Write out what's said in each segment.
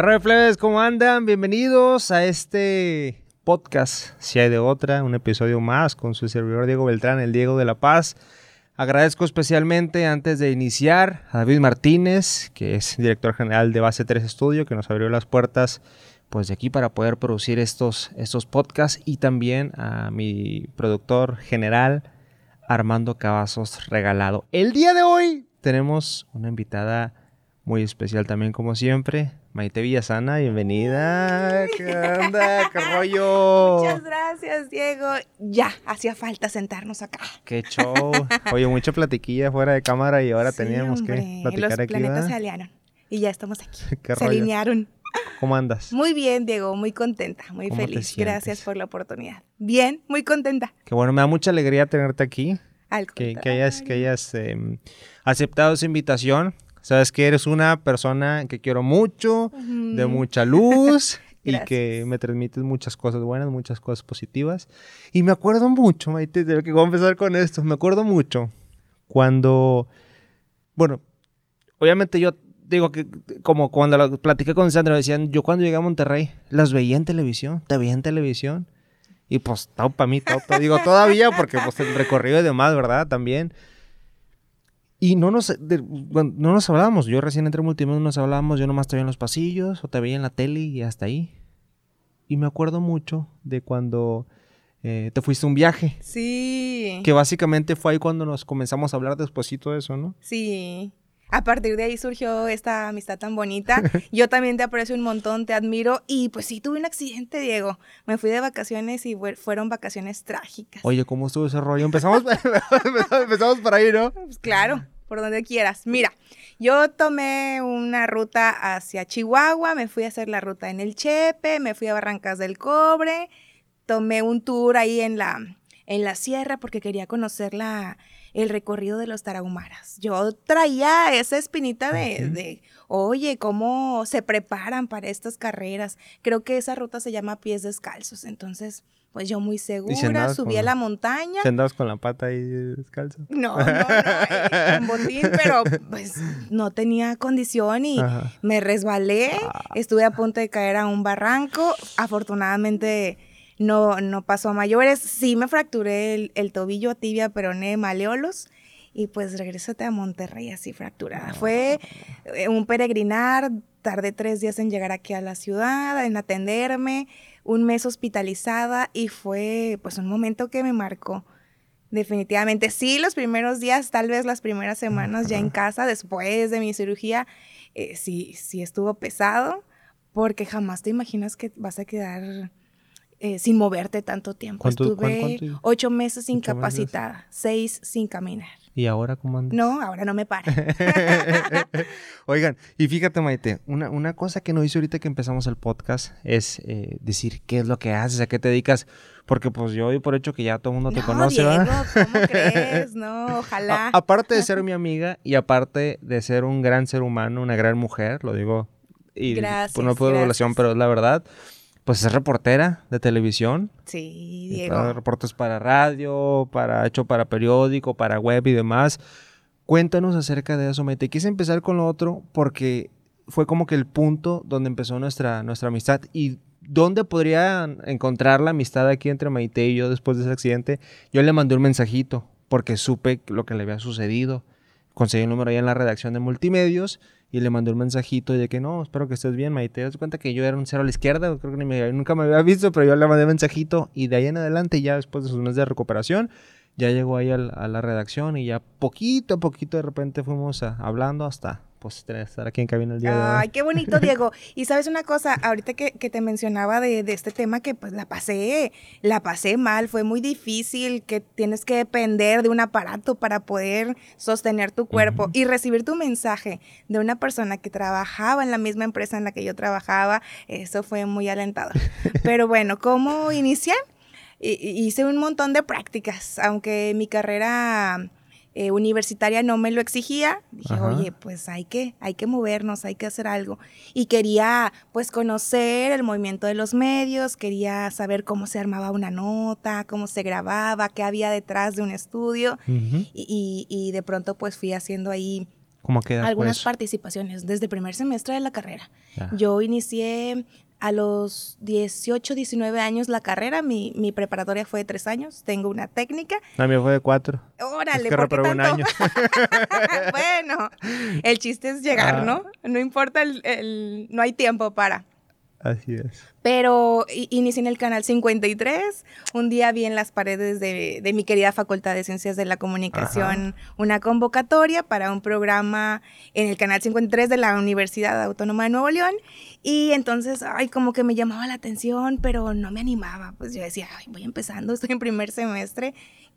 ¿Qué? ¿Cómo andan? Bienvenidos a este podcast, si hay de otra, un episodio más con su servidor Diego Beltrán, el Diego de la Paz. Agradezco especialmente antes de iniciar a David Martínez, que es director general de Base 3 Studio, que nos abrió las puertas pues de aquí para poder producir estos, estos podcasts y también a mi productor general Armando Cavazos Regalado. El día de hoy tenemos una invitada muy especial también como siempre, Maite Villasana, bienvenida. ¿Qué onda? ¿Qué rollo? Muchas gracias, Diego. Ya, hacía falta sentarnos acá. Qué show. Oye, mucha platiquilla fuera de cámara y ahora teníamos que platicar Los aquí. planetas se alinearon y ya estamos aquí. se alinearon. ¿Cómo andas? Muy bien, Diego, muy contenta, muy feliz. Gracias por la oportunidad. Bien, muy contenta. Qué bueno, me da mucha alegría tenerte aquí. Al que, que hayas, que hayas eh, aceptado esa invitación. Sabes que eres una persona que quiero mucho, de mucha luz y que me transmites muchas cosas buenas, muchas cosas positivas. Y me acuerdo mucho, Maite, de que voy a empezar con esto. Me acuerdo mucho cuando, bueno, obviamente yo digo que como cuando lo platiqué con Sandra, decían, yo cuando llegué a Monterrey las veía en televisión, te veía en televisión. Y pues, todo para mí, todo, digo todavía porque pues el recorrido y demás, ¿verdad? También. Y no nos, de, bueno, no nos hablábamos. Yo recién entré en multimedia, no nos hablábamos. Yo nomás te veía en los pasillos o te veía en la tele y hasta ahí. Y me acuerdo mucho de cuando eh, te fuiste a un viaje. Sí. Que básicamente fue ahí cuando nos comenzamos a hablar despuésito de eso, ¿no? Sí. A partir de ahí surgió esta amistad tan bonita. Yo también te aprecio un montón, te admiro. Y pues sí, tuve un accidente, Diego. Me fui de vacaciones y fueron vacaciones trágicas. Oye, ¿cómo estuvo ese rollo? Empezamos, empezamos por ahí, ¿no? Pues claro, por donde quieras. Mira, yo tomé una ruta hacia Chihuahua, me fui a hacer la ruta en el Chepe, me fui a Barrancas del Cobre, tomé un tour ahí en la, en la sierra porque quería conocer la el recorrido de los tarahumaras. Yo traía esa espinita de, de, oye, cómo se preparan para estas carreras. Creo que esa ruta se llama pies descalzos. Entonces, pues yo muy segura, subí a la montaña. ¿Se andabas con la pata ahí descalzo? No, no, no, con botín, pero pues no tenía condición y Ajá. me resbalé. Ah. Estuve a punto de caer a un barranco. Afortunadamente no, no pasó a mayores. Sí me fracturé el, el tobillo, tibia, peroné, maleolos. Y pues regresate a Monterrey así fracturada. Fue eh, un peregrinar, tardé tres días en llegar aquí a la ciudad, en atenderme, un mes hospitalizada y fue pues un momento que me marcó. Definitivamente, sí, los primeros días, tal vez las primeras semanas ya en casa, después de mi cirugía, eh, sí, sí estuvo pesado, porque jamás te imaginas que vas a quedar eh, sin moverte tanto tiempo. Estuve ocho meses incapacitada, seis sin caminar. ¿Y ahora cómo andas? No, ahora no me para. Oigan, y fíjate, Maite, una, una, cosa que no hice ahorita que empezamos el podcast es eh, decir qué es lo que haces, a qué te dedicas, porque pues yo doy por hecho que ya todo el mundo te no, conoce, Diego, ¿verdad? ¿Cómo crees? No, ojalá. A, aparte de ser mi amiga y aparte de ser un gran ser humano, una gran mujer, lo digo, y gracias, pues, no puedo relación, pero es la verdad pues es reportera de televisión. Sí, Diego. Reportes para radio, para hecho para periódico, para web y demás. Cuéntanos acerca de eso, Maite. Quise empezar con lo otro porque fue como que el punto donde empezó nuestra, nuestra amistad y dónde podría encontrar la amistad aquí entre Maite y yo después de ese accidente. Yo le mandé un mensajito porque supe lo que le había sucedido. Conseguí el número ahí en la redacción de multimedios y le mandé un mensajito de que no, espero que estés bien, Maite. Te das cuenta que yo era un cero a la izquierda, creo que ni me, nunca me había visto, pero yo le mandé un mensajito y de ahí en adelante, ya después de sus meses de recuperación, ya llegó ahí a la, redacción y ya poquito a poquito de repente fuimos hablando hasta pues estar aquí en cabina el día de hoy. Ay, qué bonito, Diego. Y sabes una cosa, ahorita que, que te mencionaba de, de, este tema que pues la pasé, la pasé mal, fue muy difícil, que tienes que depender de un aparato para poder sostener tu cuerpo uh -huh. y recibir tu mensaje de una persona que trabajaba en la misma empresa en la que yo trabajaba, eso fue muy alentador. Pero bueno, ¿cómo inicié? Hice un montón de prácticas, aunque mi carrera eh, universitaria no me lo exigía, dije, Ajá. oye, pues hay que, hay que movernos, hay que hacer algo. Y quería, pues, conocer el movimiento de los medios, quería saber cómo se armaba una nota, cómo se grababa, qué había detrás de un estudio. Uh -huh. y, y, y, de pronto, pues, fui haciendo ahí ¿Cómo queda Algunas participaciones desde el primer semestre de la carrera. Yo inicié a los 18, 19 años la carrera. Mi, mi, preparatoria fue de tres años. Tengo una técnica. La mía fue de cuatro. Órale, ¿por qué tanto? un año. bueno, el chiste es llegar, ah. ¿no? No importa el, el, No hay tiempo para. Así es. Pero inicié en el canal 53. Un día vi en las paredes de, mi querida Facultad de Ciencias de la Comunicación una convocatoria para un programa en el canal 53 de la Universidad Autónoma de Nuevo León. Y entonces, ay, como que me llamaba la atención, pero no me animaba. Pues yo decía, ay, voy empezando, estoy en primer semestre,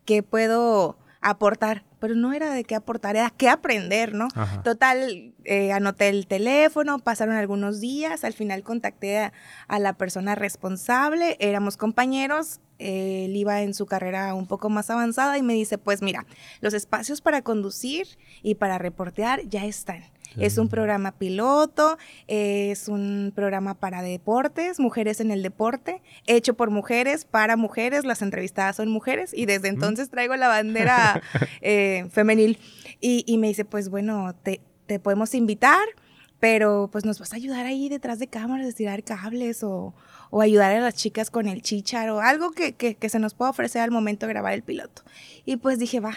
¿qué puedo aportar, pero no era de qué aportar, era qué aprender, ¿no? Total, eh, anoté el teléfono, pasaron algunos días, al final contacté a, la persona responsable, éramos compañeros, él iba en su carrera un poco más avanzada y me dice, pues mira, los espacios para conducir y para reportear ya están. Es un programa piloto, es un programa para deportes, mujeres en el deporte, hecho por mujeres, para mujeres, las entrevistadas son mujeres y desde entonces traigo la bandera eh, femenil. Y, me dice, pues bueno, te, podemos invitar, pero pues nos vas a ayudar ahí detrás de cámaras, a tirar cables o, ayudar a las chicas con el chichar o algo que, que se nos pueda ofrecer al momento de grabar el piloto. Y pues dije, va,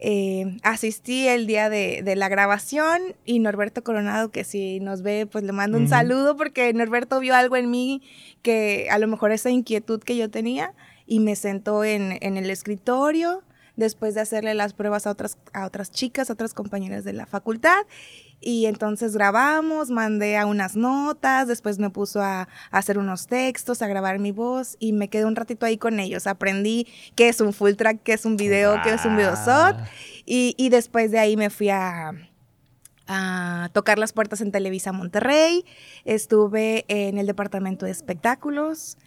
eh, asistí el día de, la grabación y Norberto Coronado, que si nos ve, pues le mando un saludo porque Norberto vio algo en mí que a lo mejor esa inquietud que yo tenía y me sentó en, en el escritorio después de hacerle las pruebas a otras, a otras chicas, a otras compañeras de la facultad y entonces grabamos, mandé a unas notas, después me puso a, hacer unos textos, a grabar mi voz y me quedé un ratito ahí con ellos. Aprendí qué es un full track, qué es un video, qué es un video shot. Y, y después de ahí me fui a, a tocar las puertas en Televisa Monterrey. Estuve en el departamento de espectáculos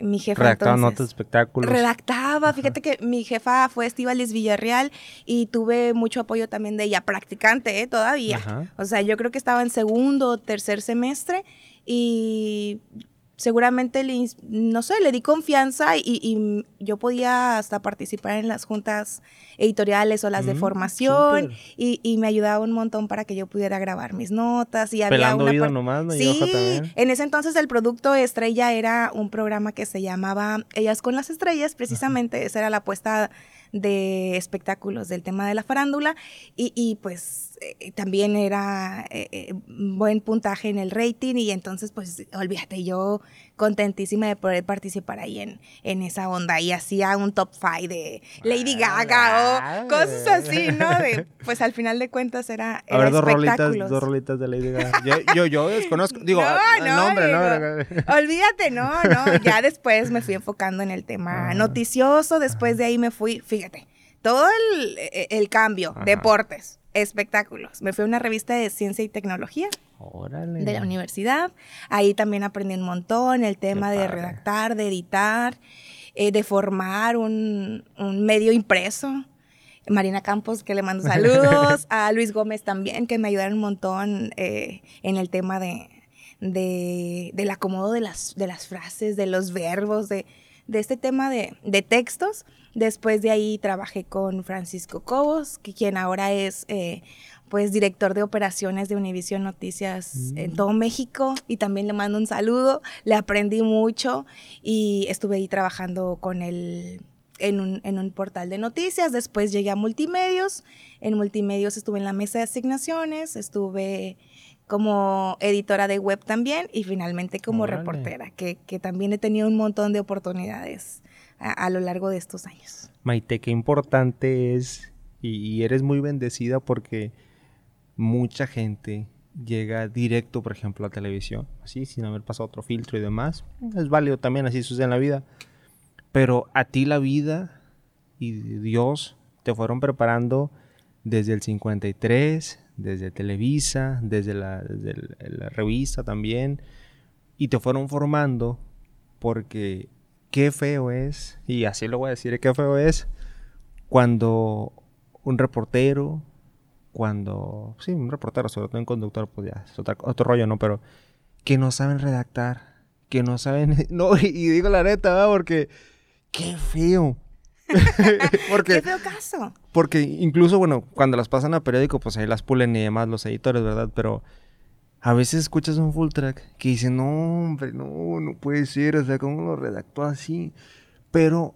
mi jefa redactaba notas de espectáculos. Redactaba, fíjate que mi jefa fue Estivalis Villarreal y tuve mucho apoyo también de ella, practicante ¿eh? todavía. O sea, yo creo que estaba en segundo o tercer semestre y seguramente, le, no sé, le di confianza y, yo podía hasta participar en las juntas editoriales o las de mm, formación y, me ayudaba un montón para que yo pudiera grabar mis notas y había una nomás, ¿no? Sí, en ese entonces el producto estrella era un programa que se llamaba Ellas con las estrellas, precisamente esa era la apuesta de espectáculos del tema de la farándula y, pues eh, también era eh, eh, buen puntaje en el rating y entonces pues olvídate, yo contentísima de poder participar ahí en, en esa onda y hacía un top five de Lady Gaga o cosas así, ¿no? pues al final de cuentas era, A ver, dos rolitas, dos rolitas de Lady Gaga. Yo, yo, desconozco, digo, no, nombre, ¿no? Olvídate, no, no, ya después me fui enfocando en el tema ah. noticioso, después de ahí me fui, fíjate, todo el, el cambio, deportes, espectáculos. Me fui a una revista de ciencia y tecnología de la universidad. Ahí también aprendí un montón el tema de redactar, de editar, eh, de formar un, medio impreso. Marina Campos, que le mando saludos. a Luis Gómez también, que me ayudaron un montón eh, en el tema de, del acomodo de las, de las frases, de los verbos, de, este tema de, textos. Después de ahí trabajé con Francisco Cobos, que quien ahora es eh, pues director de operaciones de Univision Noticias en mm. todo México y también le mando un saludo, le aprendí mucho y estuve ahí trabajando con él en un, en un portal de noticias, después llegué a multimedios, en multimedios estuve en la mesa de asignaciones, estuve como editora de web también y finalmente como reportera, que, que, también he tenido un montón de oportunidades a, lo largo de estos años. Maite, qué importante es y eres muy bendecida porque mucha gente llega directo, por ejemplo, a televisión, así, sin haber pasado otro filtro y demás. Es válido también, así sucede en la vida. Pero a ti la vida y Dios te fueron preparando desde el 53, desde Televisa, desde la, la revista también, y te fueron formando porque qué feo es, y así lo voy a decir, qué feo es cuando un reportero, cuando, sí, un reportero, sobre todo un conductor, pues ya es otro rollo, ¿no? Pero que no saben redactar, que no saben, no, y, digo la neta, ¿verdad? Porque qué feo porque, Qué feo caso. Porque incluso, bueno, cuando las pasan a periódico, pues ahí las pulen y demás los editores, ¿verdad? Pero a veces escuchas un full track que dice, no, hombre, no, no puede ser, o sea, ¿cómo lo redactó así? Pero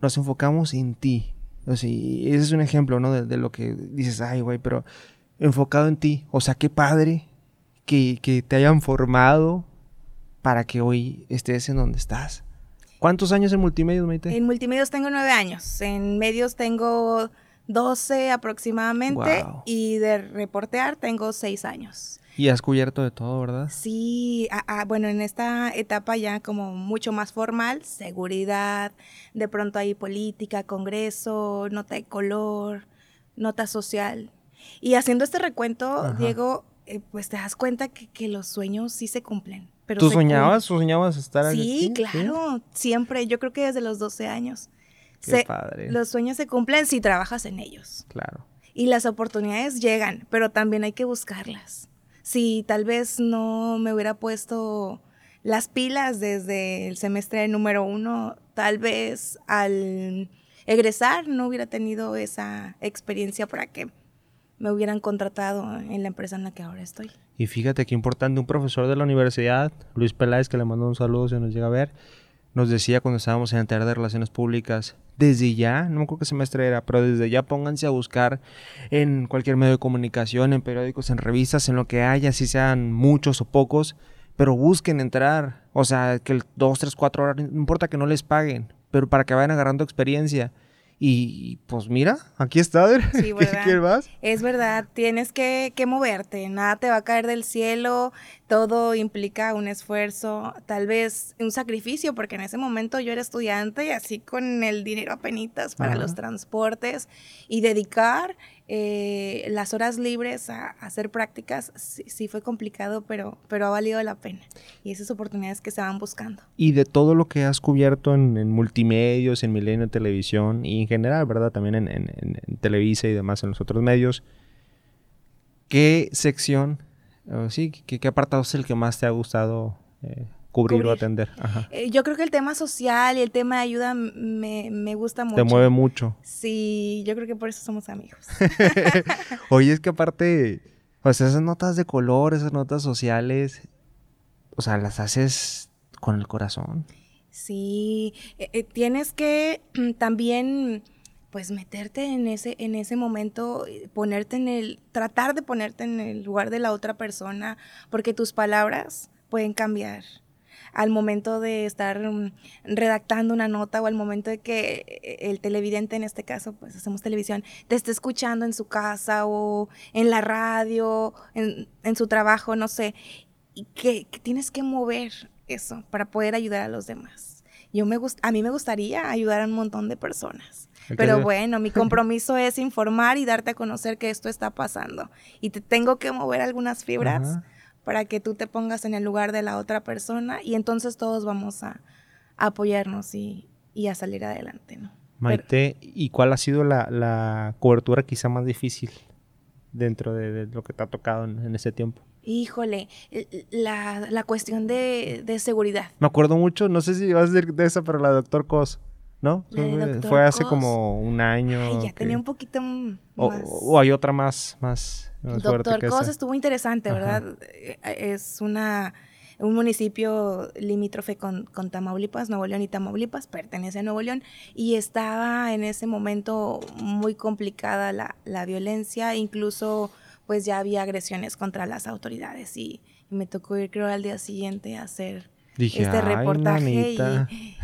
nos enfocamos en ti. O sea, ese es un ejemplo, ¿no? De, lo que dices, ay, güey, pero enfocado en ti. O sea, qué padre que, que te hayan formado para que hoy estés en donde estás. ¿Cuántos años en multimedios, Maite? En multimedios tengo nueve años. En medios tengo doce aproximadamente. Y de reportear tengo seis años. Y has cubierto de todo, ¿verdad? Sí, bueno, en esta etapa ya como mucho más formal, seguridad, de pronto hay política, congreso, nota de color, nota social. Y haciendo este recuento, Diego, eh, pues te das cuenta que, los sueños sí se cumplen. Pero ¿Tú soñabas? soñabas estar aquí? Sí, claro, siempre. Yo creo que desde los 12 años. Qué padre. Los sueños se cumplen si trabajas en ellos. Claro. Y las oportunidades llegan, pero también hay que buscarlas si tal vez no me hubiera puesto las pilas desde el semestre número uno, tal vez al egresar no hubiera tenido esa experiencia para que me hubieran contratado en la empresa en la que ahora estoy. Y fíjate qué importante, un profesor de la universidad, Luis Peláez, que le mando un saludo si nos llega a ver, nos decía cuando estábamos en el taller de relaciones públicas, desde ya, no me acuerdo qué semestre era, pero desde ya pónganse a buscar en cualquier medio de comunicación, en periódicos, en revistas, en lo que haya, si sean muchos o pocos, pero busquen entrar, o sea, que el 2, 3, 4 horas, no importa que no les paguen, pero para que vayan agarrando experiencia. Y pues mira, aquí está, Sí, ¿verdad? Es verdad, tienes que, que, moverte, nada te va a caer del cielo, todo implica un esfuerzo, tal vez un sacrificio, porque en ese momento yo era estudiante y así con el dinero a penitas para los transportes y dedicar eh, las horas libres a, hacer prácticas sí, fue complicado, pero, pero ha valido la pena. Y esas oportunidades que se van buscando. Y de todo lo que has cubierto en, multimedios, en Milenio Televisión y en general, ¿verdad? También en, Televisa y demás, en los otros medios. ¿Qué sección, sí, qué, apartado es el que más te ha gustado eh, cubrir, o atender. Eh, yo creo que el tema social y el tema de ayuda me, gusta mucho. Te mueve mucho. Sí, yo creo que por eso somos amigos. Oye, es que aparte, o sea, esas notas de color, esas notas sociales, o sea, las haces con el corazón. Sí, eh, eh, tienes que también pues meterte en ese, en ese momento, ponerte en el, tratar de ponerte en el lugar de la otra persona, porque tus palabras pueden cambiar al momento de estar mm, redactando una nota o al momento de que eh, el televidente, en este caso, pues hacemos televisión, te esté escuchando en su casa o en la radio, en, su trabajo, no sé, y que, tienes que mover eso para poder ayudar a los demás. Yo me a mí me gustaría ayudar a un montón de personas. Pero bueno, mi compromiso es informar y darte a conocer que esto está pasando. Y te tengo que mover algunas fibras para que tú te pongas en el lugar de la otra persona y entonces todos vamos a, apoyarnos y, a salir adelante, ¿no? Maite, ¿y cuál ha sido la, cobertura quizá más difícil dentro de, lo que te ha tocado en, ese tiempo? Híjole, la, cuestión de, seguridad. Me acuerdo mucho, no sé si vas a decir de esa, pero la doctor Cos. ¿No? Fue hace como un año. ya tenía un poquito más... O, hay otra más, más, Doctor Cos estuvo interesante, ¿verdad? Eh, es una un municipio limítrofe con, con, Tamaulipas, Nuevo León y Tamaulipas, pertenece a Nuevo León, y estaba en ese momento muy complicada la, la violencia, incluso pues ya había agresiones contra las autoridades y, y me tocó ir creo al día siguiente a hacer este reportaje y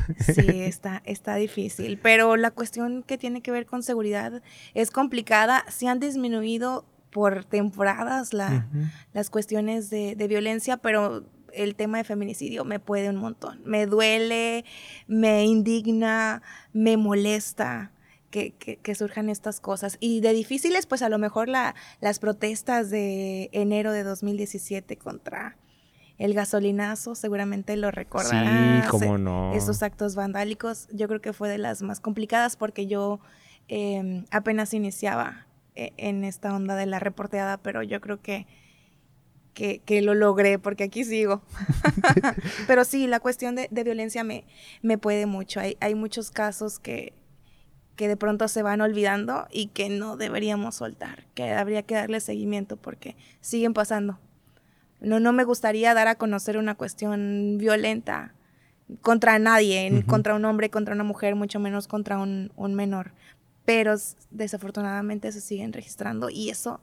sí, está, está difícil. Pero la cuestión que tiene que ver con seguridad es complicada. Se han disminuido por temporadas la, las cuestiones de, violencia, pero el tema de feminicidio me puede un montón. Me duele, me indigna, me molesta. Que, que, surjan estas cosas. Y de difíciles, pues a lo mejor la, las protestas de enero de 2017 contra el gasolinazo, seguramente lo recordarás. Sí, cómo no. Esos actos vandálicos, yo creo que fue de las más complicadas porque yo em, apenas iniciaba e, en esta onda de la reporteada, pero yo creo que, que, lo logré porque aquí sigo. pero sí, la cuestión de, violencia me, me puede mucho. Hay, hay muchos casos que, que de pronto se van olvidando y que no deberíamos soltar, que habría que darle seguimiento porque siguen pasando. No, no me gustaría dar a conocer una cuestión violenta contra nadie, contra un hombre, contra una mujer, mucho menos contra un, un menor. Pero desafortunadamente se siguen registrando y eso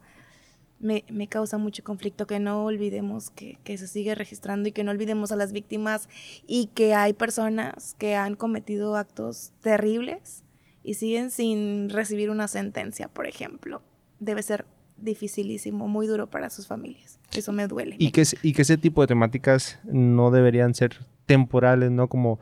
me, me, causa mucho conflicto que no olvidemos que, que, se sigue registrando y que no olvidemos a las víctimas y que hay personas que han cometido actos terribles y siguen sin recibir una sentencia, por ejemplo. Debe ser dificilísimo, muy duro para sus familias. Eso me duele. Y que, y que ese tipo de temáticas no deberían ser temporales, ¿no? Como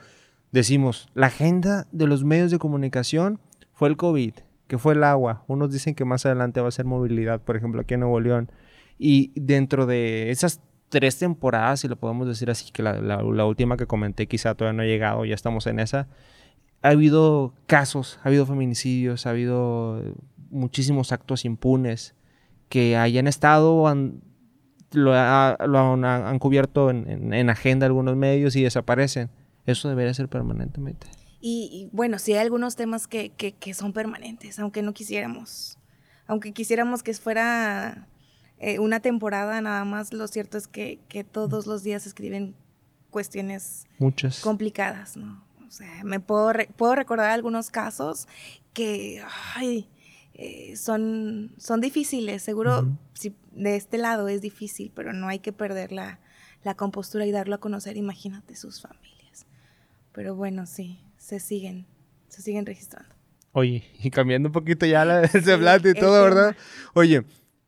decimos, la agenda de los medios de comunicación fue el COVID, que fue el agua. Unos dicen que más adelante va a ser movilidad, por ejemplo, aquí en Nuevo León. Y dentro de esas tres temporadas, si lo podemos decir así, que la, la última que comenté quizá todavía no ha llegado, ya estamos en esa, ha habido casos, ha habido feminicidios, ha habido muchísimos actos impunes que hayan estado, han, lo, han, cubierto en, agenda algunos medios y desaparecen. Eso debería ser permanentemente. Y, bueno, sí hay algunos temas que, que, son permanentes, aunque no quisiéramos. Aunque quisiéramos que fuera eh, una temporada nada más, lo cierto es que, todos los días escriben cuestiones Muchas. complicadas, ¿no? O sea, me puedo, puedo recordar algunos casos que, ay, eh, son, son difíciles. Seguro si de este lado es difícil, pero no hay que perder la, compostura y darlo a conocer. Imagínate sus familias. Pero bueno, sí, se siguen, se siguen registrando. Oye, y cambiando un poquito ya la, sí, semblante y todo, ¿verdad? Oye,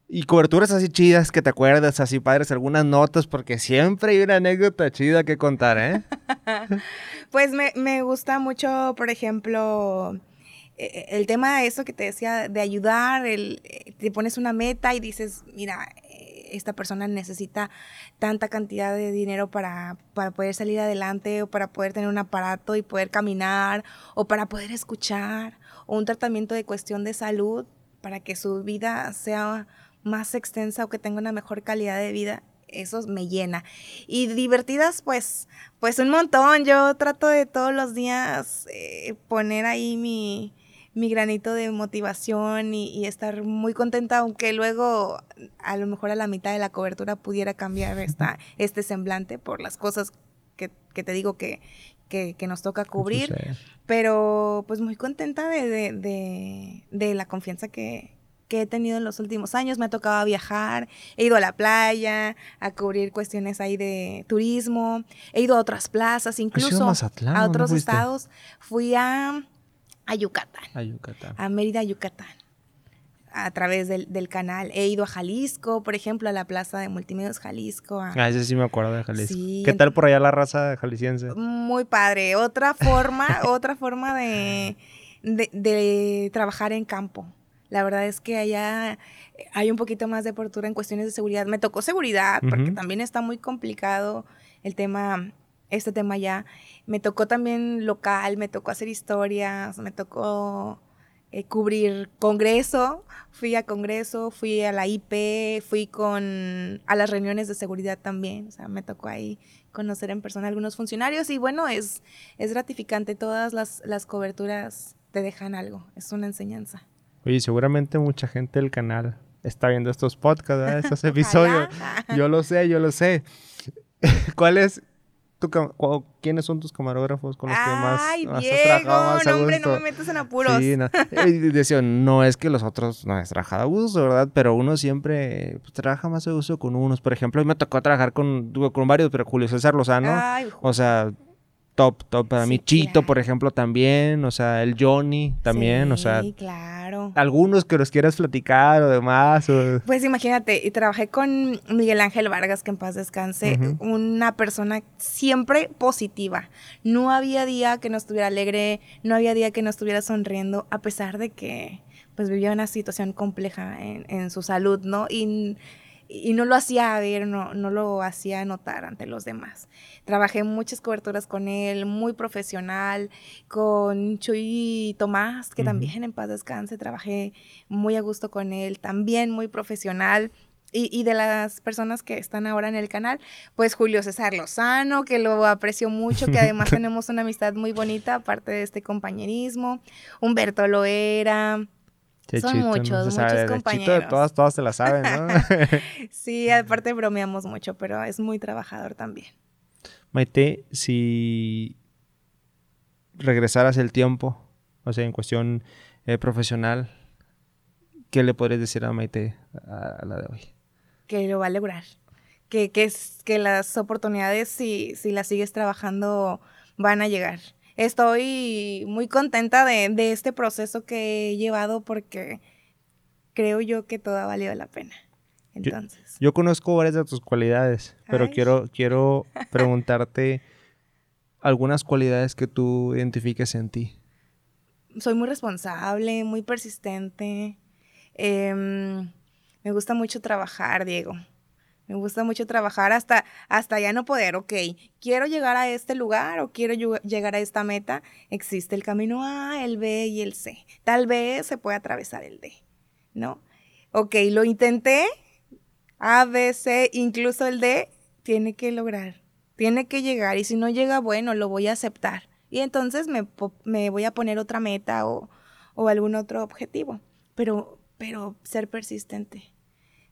y coberturas así chidas que te acuerdas, así padres, algunas notas, porque siempre hay una anécdota chida que contar, ¿eh? pues me, me gusta mucho, por ejemplo, el tema de eso que te decía, de ayudar, el, eh, te pones una meta y dices, mira, eh, esta persona necesita tanta cantidad de dinero para, para poder salir adelante o para poder tener un aparato y poder caminar o para poder escuchar o un tratamiento de cuestión de salud para que su vida sea más extensa o que tenga una mejor calidad de vida eso me llena. Y divertidas, pues, pues un montón. Yo trato de todos los días eh, poner ahí mi, mi granito de motivación y, estar muy contenta, aunque luego a lo mejor a la mitad de la cobertura pudiera cambiar esta, este semblante por las cosas que, te digo que, que, nos toca cubrir. Pero pues muy contenta de, de, la confianza que, que he tenido en los últimos años. Me ha tocado viajar, he ido a la playa, a cubrir cuestiones ahí de turismo, he ido a otras plazas, incluso a, otros estados. Fui a a Yucatán. A Yucatán. A Mérida, Yucatán. A través del, canal. He ido a Jalisco, por ejemplo, a la plaza de Multimedios Jalisco. Ah, ese sí me acuerdo de Jalisco. ¿Qué tal por allá la raza jalisciense? Muy padre. Otra forma, otra forma de, de, trabajar en campo. La verdad es que allá hay un poquito más de apertura en cuestiones de seguridad. Me tocó seguridad, porque también está muy complicado el tema este tema ya. Me tocó también local, me tocó hacer historias, me tocó eh, cubrir congreso, fui a congreso, fui a la IP, fui con a las reuniones de seguridad también, o sea, me tocó ahí conocer en persona a algunos funcionarios y bueno, es, es gratificante, todas las, las coberturas te dejan algo, es una enseñanza. Oye, seguramente mucha gente del canal está viendo estos podcasts, estos episodios. yo lo sé, yo lo sé. ¿Cuál es ¿quiénes son tus camarógrafos con los que más, Ay, has trabajado más a no, hombre, no me metas en apuros. Sí, no. decía, no es que los otros no has trabajado a gusto, ¿verdad? Pero uno siempre pues, trabaja más a gusto con unos. Por ejemplo, me tocó trabajar con, con varios, pero Julio César Lozano, Ay, o sea, top, top para mí. Chito, por ejemplo, también, o sea, el Johnny también, o sea. claro. Algunos que los quieras platicar o demás. Pues imagínate, y trabajé con Miguel Ángel Vargas, que en paz descanse, una persona siempre positiva. No había día que no estuviera alegre, no había día que no estuviera sonriendo, a pesar de que pues vivía una situación compleja en, en su salud, ¿no? Y y no lo hacía ver, no, no lo hacía notar ante los demás. Trabajé muchas coberturas con él, muy profesional, con Chuy Tomás, que también en paz descanse, trabajé muy a gusto con él, también muy profesional. y, de las personas que están ahora en el canal, pues Julio César Lozano, que lo aprecio mucho, que además tenemos una amistad muy bonita, aparte de este compañerismo. Humberto Loera. Son muchos, muchos compañeros. todas, todas se la saben, ¿no? sí, aparte bromeamos mucho, pero es muy trabajador también. Maite, si regresaras el tiempo, o sea, en cuestión eh, profesional, ¿qué le podrías decir a Maite a la de hoy? que lo va a lograr. Que, que, es, que las oportunidades, si, si las sigues trabajando, van a llegar. Estoy muy contenta de, de este proceso que he llevado porque creo yo que todo ha valido la pena. Entonces. Yo, conozco varias de tus cualidades, pero quiero, quiero preguntarte algunas cualidades que tú identifiques en ti. Soy muy responsable, muy persistente. Eh, me gusta mucho trabajar, Diego. Me gusta mucho trabajar hasta, hasta ya no poder, ok, quiero llegar a este lugar o quiero llegar a esta meta. Existe el camino A, el B y el C. Tal vez se puede atravesar el D, ¿no? Ok, lo intenté, A, B, C, incluso el D, tiene que lograr, tiene que llegar y si no llega, bueno, lo voy a aceptar. Y entonces me, me voy a poner otra meta o, o algún otro objetivo, pero, pero ser persistente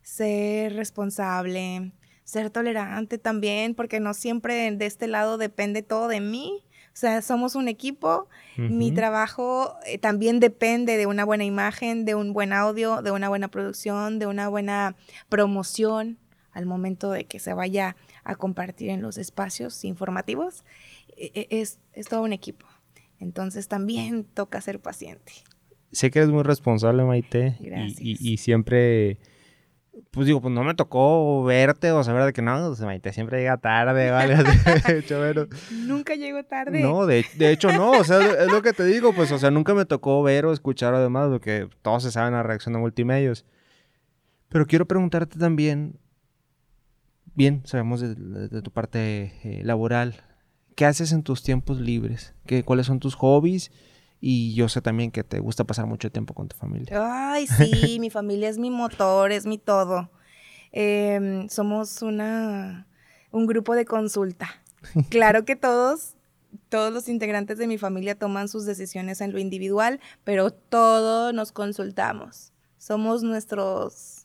ser responsable, ser tolerante también, porque no siempre de este lado depende todo de mí. O sea, somos un equipo. Mi trabajo eh, también depende de una buena imagen, de un buen audio, de una buena producción, de una buena promoción al momento de que se vaya a compartir en los espacios informativos. E, e, es, es todo un equipo. Entonces también toca ser paciente. Sé que eres muy responsable, Maite. Gracias. y siempre pues digo, pues no me tocó verte o saber de que no, Maite siempre llega tarde, ¿vale? nunca llego tarde. No, de, hecho no, o sea, es lo que te digo, pues, o sea, nunca me tocó ver o escuchar además, porque todos se saben la reacción de multimedios. Pero quiero preguntarte también, bien, sabemos de, tu parte eh, laboral, ¿qué haces en tus tiempos libres? ¿Qué, ¿Cuáles son tus hobbies? Y yo sé también que te gusta pasar mucho tiempo con tu familia. Ay, sí, mi familia es mi motor, es mi todo. Em, somos una, un grupo de consulta. Claro que todos, todos los integrantes de mi familia toman sus decisiones en lo individual, pero todos nos consultamos. Somos nuestros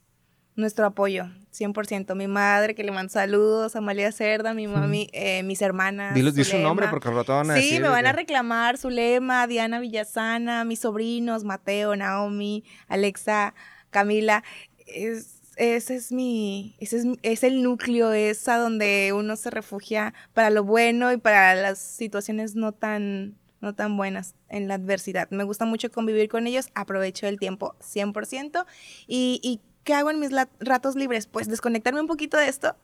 nuestro apoyo, 100%. Mi madre, que le mando saludos, Amalia Cerda, mi mami, eh, mis hermanas. Dile, su nombre porque lo van a Sí, me van a reclamar Zulema, Diana Villasana, mis sobrinos, Mateo, Naomi, Alexa, Camila. Es, ese es mi, ese es, es, el núcleo, es a donde uno se refugia para lo bueno y para las situaciones no tan, no tan buenas en la adversidad. Me gusta mucho convivir con ellos, aprovecho el tiempo 100% y, y ¿qué hago en mis ratos libres? Pues desconectarme un poquito de esto,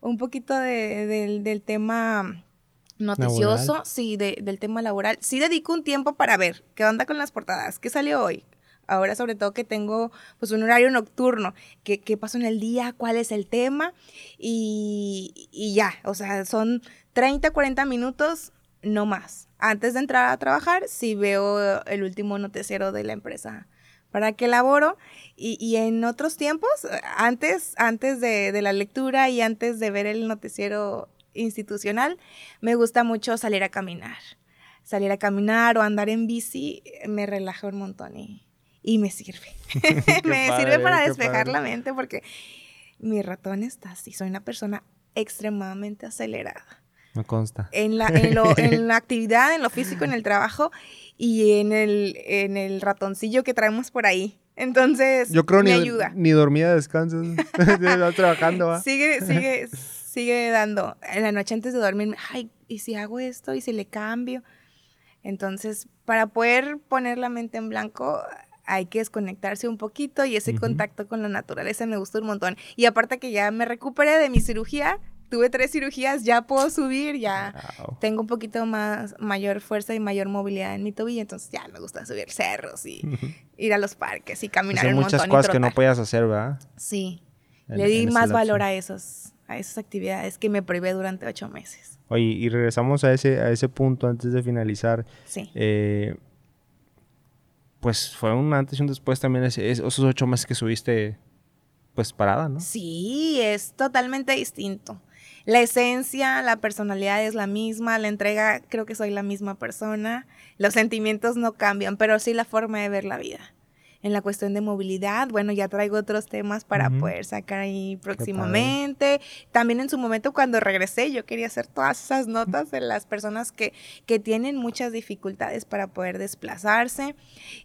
un poquito del tema noticioso, sí, del tema laboral. Sí dedico un tiempo para ver qué onda con las portadas, qué salió hoy. Ahora sobre todo que tengo pues un horario nocturno, qué, qué pasó en el día, cuál es el tema y, y ya, o sea, son 30, 40 minutos, no más. Antes de entrar a trabajar, sí veo el último noticiero de la empresa para que laboro y, en otros tiempos, antes, antes de, la lectura y antes de ver el noticiero institucional, me gusta mucho salir a caminar. Salir a caminar o andar en bici me relaja un montón y, me sirve. me sirve para despejar la mente porque mi ratón está así. Soy una persona extremadamente acelerada. Me consta. En la, en la actividad, en lo físico, en el trajo y en el, en el ratoncillo que traemos por ahí. Entonces, Yo creo me ni, ayuda. Ni dormida descansas. Estás trabajando, ¿va? Sigue, sigue, sigue dando. En la noche antes de dormir, ay, ¿y si hago esto? ¿Y si le cambio? Entonces, para poder poner la mente en blanco, hay que desconectarse un poquito y ese contacto con la naturaleza me gusta un montón. Y aparte que ya me recuperé de mi cirugía, tuve tres cirugías, ya puedo subir, ya tengo un poquito más, mayor fuerza y mayor movilidad en mi tobillo, entonces ya me gusta subir cerros y ir a los parques y caminar Hay muchas cosas que no podías hacer, ¿verdad? Sí. Le di más valor a esos, a esas actividades que me privé durante ocho meses. Oye, y regresamos a ese, a ese punto antes de finalizar. Sí. Eh, pues fue un antes y un después también esos ocho meses que subiste pues parada, ¿no? Sí, es totalmente distinto. La esencia, la personalidad es la misma, la entrega creo que soy la misma persona, los sentimientos no cambian, pero sí la forma de ver la vida. En la cuestión de movilidad, bueno, ya traigo otros temas para poder sacar ahí próximamente. También en su momento cuando regresé, yo quería hacer todas esas notas de las personas que, que tienen muchas dificultades para poder desplazarse.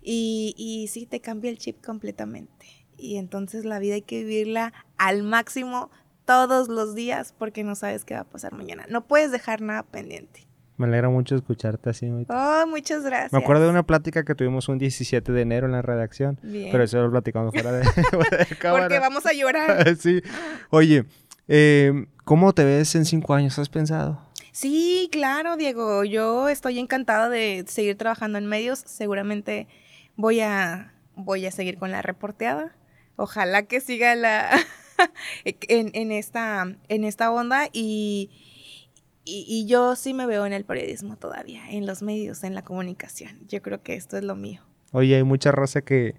Y, y sí, te cambia el chip completamente. Y entonces la vida hay que vivirla al máximo todos los días porque no sabes qué va a pasar mañana. No puedes dejar nada pendiente. Me alegra mucho escucharte así. Oh, muchas gracias. Me acuerdo de una plática que tuvimos un 17 de enero en la redacción. Pero eso lo platicamos fuera de, cámara. Porque vamos a llorar. sí. Oye, eh, ¿cómo te ves en cinco años? ¿Has pensado? Sí, claro, Diego. Yo estoy encantada de seguir trabajando en medios. Seguramente voy a, voy a seguir con la reporteada. Ojalá que siga la en, esta, en esta onda y, y, yo sí me veo en el periodismo todavía, en los medios, en la comunicación. Yo creo que esto es lo mío. Oye, hay mucha raza que,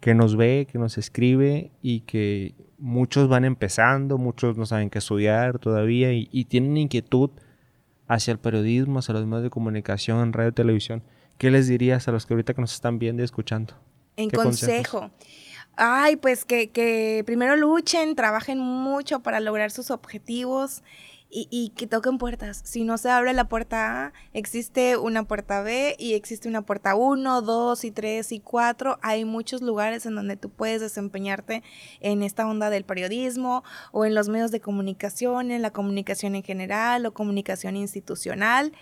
que nos ve, que nos escribe y que muchos van empezando, muchos no saben qué estudiar todavía y, y tienen inquietud hacia el periodismo, hacia los medios de comunicación, radio, televisión. ¿Qué les dirías a los que ahorita que nos están viendo y escuchando? En consejo. Ay, pues que, que primero luchen, trabajen mucho para lograr sus objetivos y, y, que toquen puertas. Si no se abre la puerta A, existe una puerta B y existe una puerta 1, 2 y 3 y 4. Hay muchos lugares en donde tú puedes desempeñarte en esta onda del periodismo o en los medios de comunicación, en la comunicación en general o comunicación institucional.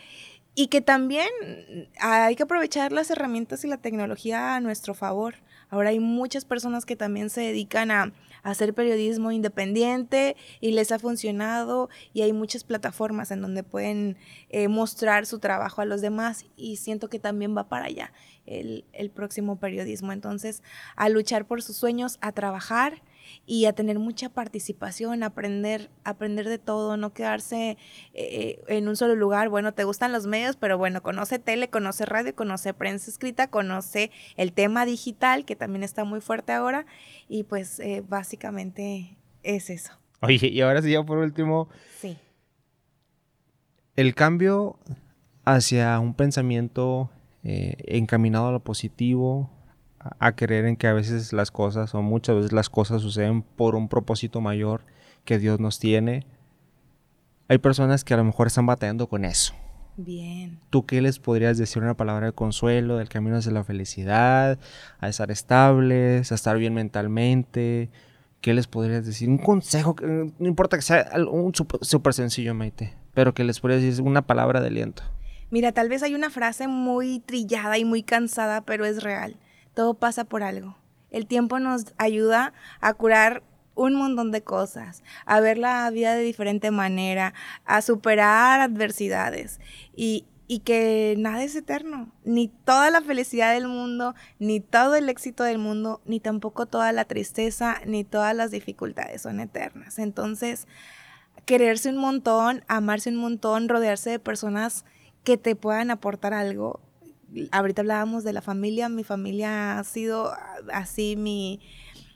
Y que también hay que aprovechar las herramientas y la tecnología a nuestro favor. Ahora hay muchas personas que también se dedican a, hacer periodismo independiente y les ha funcionado y hay muchas plataformas en donde pueden eh, mostrar su trabajo a los demás y siento que también va para allá el, el próximo periodismo. Entonces, a luchar por sus sueños, a trabajar y a tener mucha participación, aprender, aprender de todo, no quedarse eh, en un solo lugar. Bueno, te gustan los medios, pero bueno, conoce tele, conoce radio, conoce prensa escrita, conoce el tema digital, que también está muy fuerte ahora, y pues eh, básicamente es eso. Oye, y ahora sí, ya por último. Sí. El cambio hacia un pensamiento eh, encaminado a lo positivo, a creer en que a veces las cosas o muchas veces las cosas suceden por un propósito mayor que Dios nos tiene. Hay personas que a lo mejor están batallando con eso. Bien. ¿Tú qué les podrías decir una palabra de consuelo, del camino hacia la felicidad, a estar estables, a estar bien mentalmente? ¿Qué les podrías decir? Un consejo, no importa que sea un súper sencillo, Maite, pero que les podrías decir una palabra de aliento. Mira, tal vez hay una frase muy trillada y muy cansada, pero es real todo pasa por algo. El tiempo nos ayuda a curar un montón de cosas, a ver la vida de diferente manera, a superar adversidades y, y que nada es eterno, ni toda la felicidad del mundo, ni todo el éxito del mundo, ni tampoco toda la tristeza, ni todas las dificultades son eternas. Entonces, quererse un montón, amarse un montón, rodearse de personas que te puedan aportar algo, ahorita hablábamos de la familia, mi familia ha sido así mi,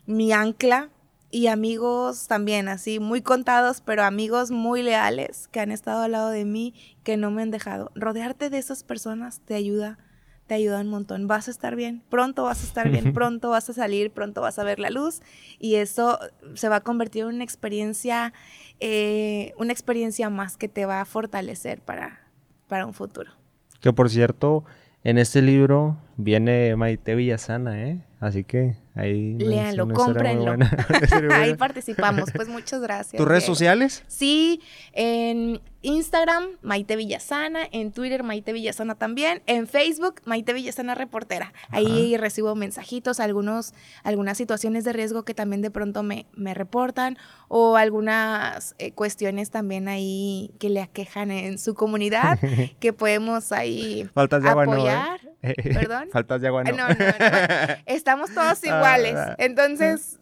mi ancla y amigos también, así muy contados, pero amigos muy leales que han estado al lado de mí, que no me han dejado. Rodearte de esas personas te ayuda, te ayuda un montón. Vas a estar bien, pronto vas a estar bien, pronto vas a salir, pronto vas a ver la luz y eso se va a convertir en una experiencia, eh, una experiencia más que te va a fortalecer para, para un futuro. Que por cierto, en este libro viene Maite Villasana, ¿eh? Así que ahí... Léanlo, cómprenlo. ahí participamos, pues muchas gracias. ¿Tus redes sociales? Sí, en Instagram, Maite Villasana, en Twitter, Maite Villasana también, en Facebook, Maite Villasana Reportera. Ahí recibo mensajitos, algunos, algunas situaciones de riesgo que también de pronto me, me reportan o algunas eh, cuestiones también ahí que le aquejan en su comunidad que podemos ahí Faltas de agua apoyar. No, ¿eh? ¿Perdón? Faltas de agua no. No, no, no. Estamos todos iguales. Ah. Entonces,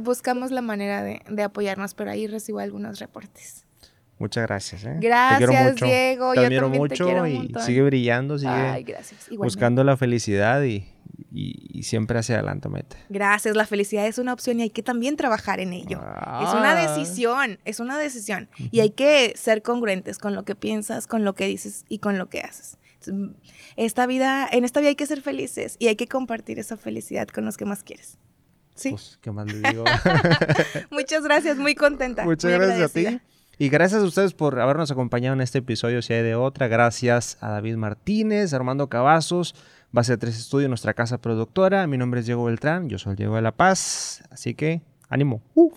buscamos la manera de, de apoyarnos, pero ahí recibo algunos reportes. Muchas gracias. ¿eh? Gracias, Diego. Te admiro mucho y sigue brillando, sigue buscando la felicidad y, y, siempre hacia adelante, mete. Gracias, la felicidad es una opción y hay que también trabajar en ello. Es una ah. decisión, es una decisión. Y hay que ser congruentes con lo que piensas, con lo que dices y con lo que haces. Esta vida, en esta vida hay que ser felices y hay que compartir esa felicidad con los que más quieres. Sí. Pues, ¿qué más le digo? Muchas gracias, muy contenta. Muchas gracias a ti. Y gracias a ustedes por habernos acompañado en este episodio, si hay de otra. Gracias a David Martínez, Armando Cavazos, Base 3 Estudio, nuestra casa productora. Mi nombre es Diego Beltrán, yo soy Diego de la Paz, así que ánimo. Uh.